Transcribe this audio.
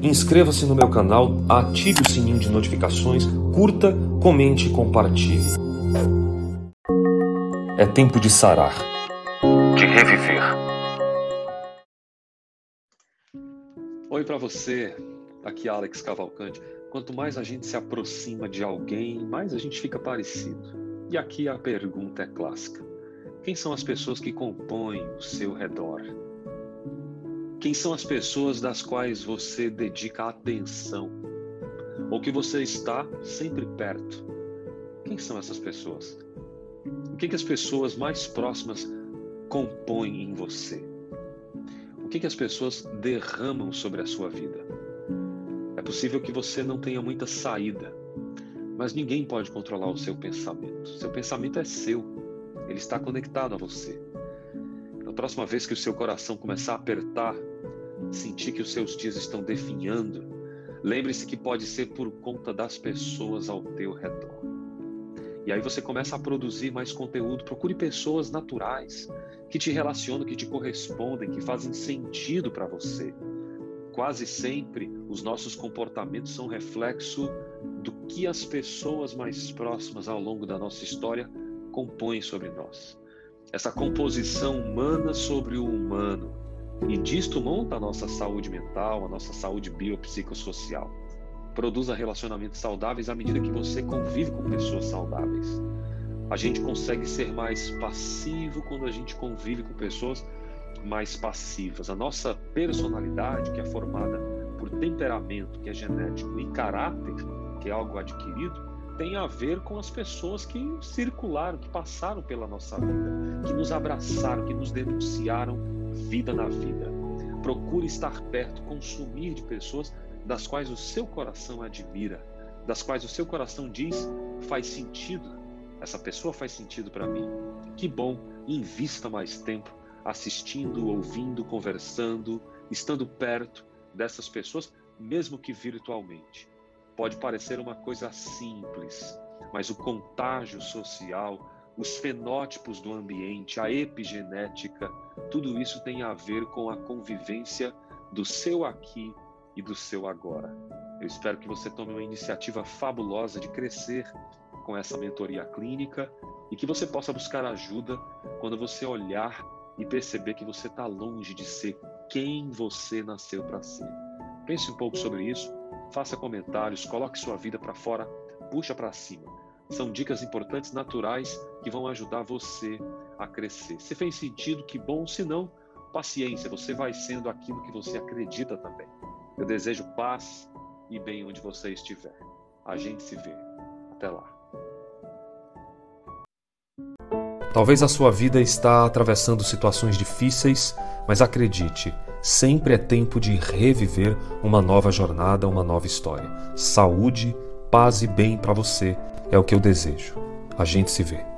inscreva-se no meu canal, ative o sininho de notificações, curta, comente e compartilhe. É tempo de sarar, de reviver. Oi para você, aqui Alex Cavalcante. Quanto mais a gente se aproxima de alguém, mais a gente fica parecido. E aqui a pergunta é clássica: quem são as pessoas que compõem o seu redor? Quem são as pessoas das quais você dedica atenção? Ou que você está sempre perto? Quem são essas pessoas? O que, que as pessoas mais próximas compõem em você? O que, que as pessoas derramam sobre a sua vida? É possível que você não tenha muita saída, mas ninguém pode controlar o seu pensamento. Seu pensamento é seu ele está conectado a você. Na próxima vez que o seu coração começar a apertar, sentir que os seus dias estão definhando, lembre-se que pode ser por conta das pessoas ao teu redor. E aí você começa a produzir mais conteúdo. Procure pessoas naturais que te relacionam, que te correspondem, que fazem sentido para você. Quase sempre os nossos comportamentos são reflexo do que as pessoas mais próximas ao longo da nossa história compõe sobre nós. Essa composição humana sobre o humano. E disto monta a nossa saúde mental, a nossa saúde biopsicossocial. Produza relacionamentos saudáveis à medida que você convive com pessoas saudáveis. A gente consegue ser mais passivo quando a gente convive com pessoas mais passivas. A nossa personalidade, que é formada por temperamento, que é genético, e caráter, que é algo adquirido, tem a ver com as pessoas que circularam, que passaram pela nossa vida, que nos abraçaram, que nos denunciaram vida na vida. Procure estar perto, consumir de pessoas das quais o seu coração admira, das quais o seu coração diz faz sentido. Essa pessoa faz sentido para mim. Que bom, invista mais tempo assistindo, ouvindo, conversando, estando perto dessas pessoas, mesmo que virtualmente. Pode parecer uma coisa simples, mas o contágio social, os fenótipos do ambiente, a epigenética, tudo isso tem a ver com a convivência do seu aqui e do seu agora. Eu espero que você tome uma iniciativa fabulosa de crescer com essa mentoria clínica e que você possa buscar ajuda quando você olhar e perceber que você está longe de ser quem você nasceu para ser. Pense um pouco sobre isso faça comentários, coloque sua vida para fora, puxa para cima. São dicas importantes, naturais, que vão ajudar você a crescer. Se fez sentido, que bom. Se não, paciência, você vai sendo aquilo que você acredita também. Eu desejo paz e bem onde você estiver. A gente se vê. Até lá. Talvez a sua vida está atravessando situações difíceis, mas acredite, sempre é tempo de reviver uma nova jornada, uma nova história. Saúde, paz e bem para você é o que eu desejo. A gente se vê.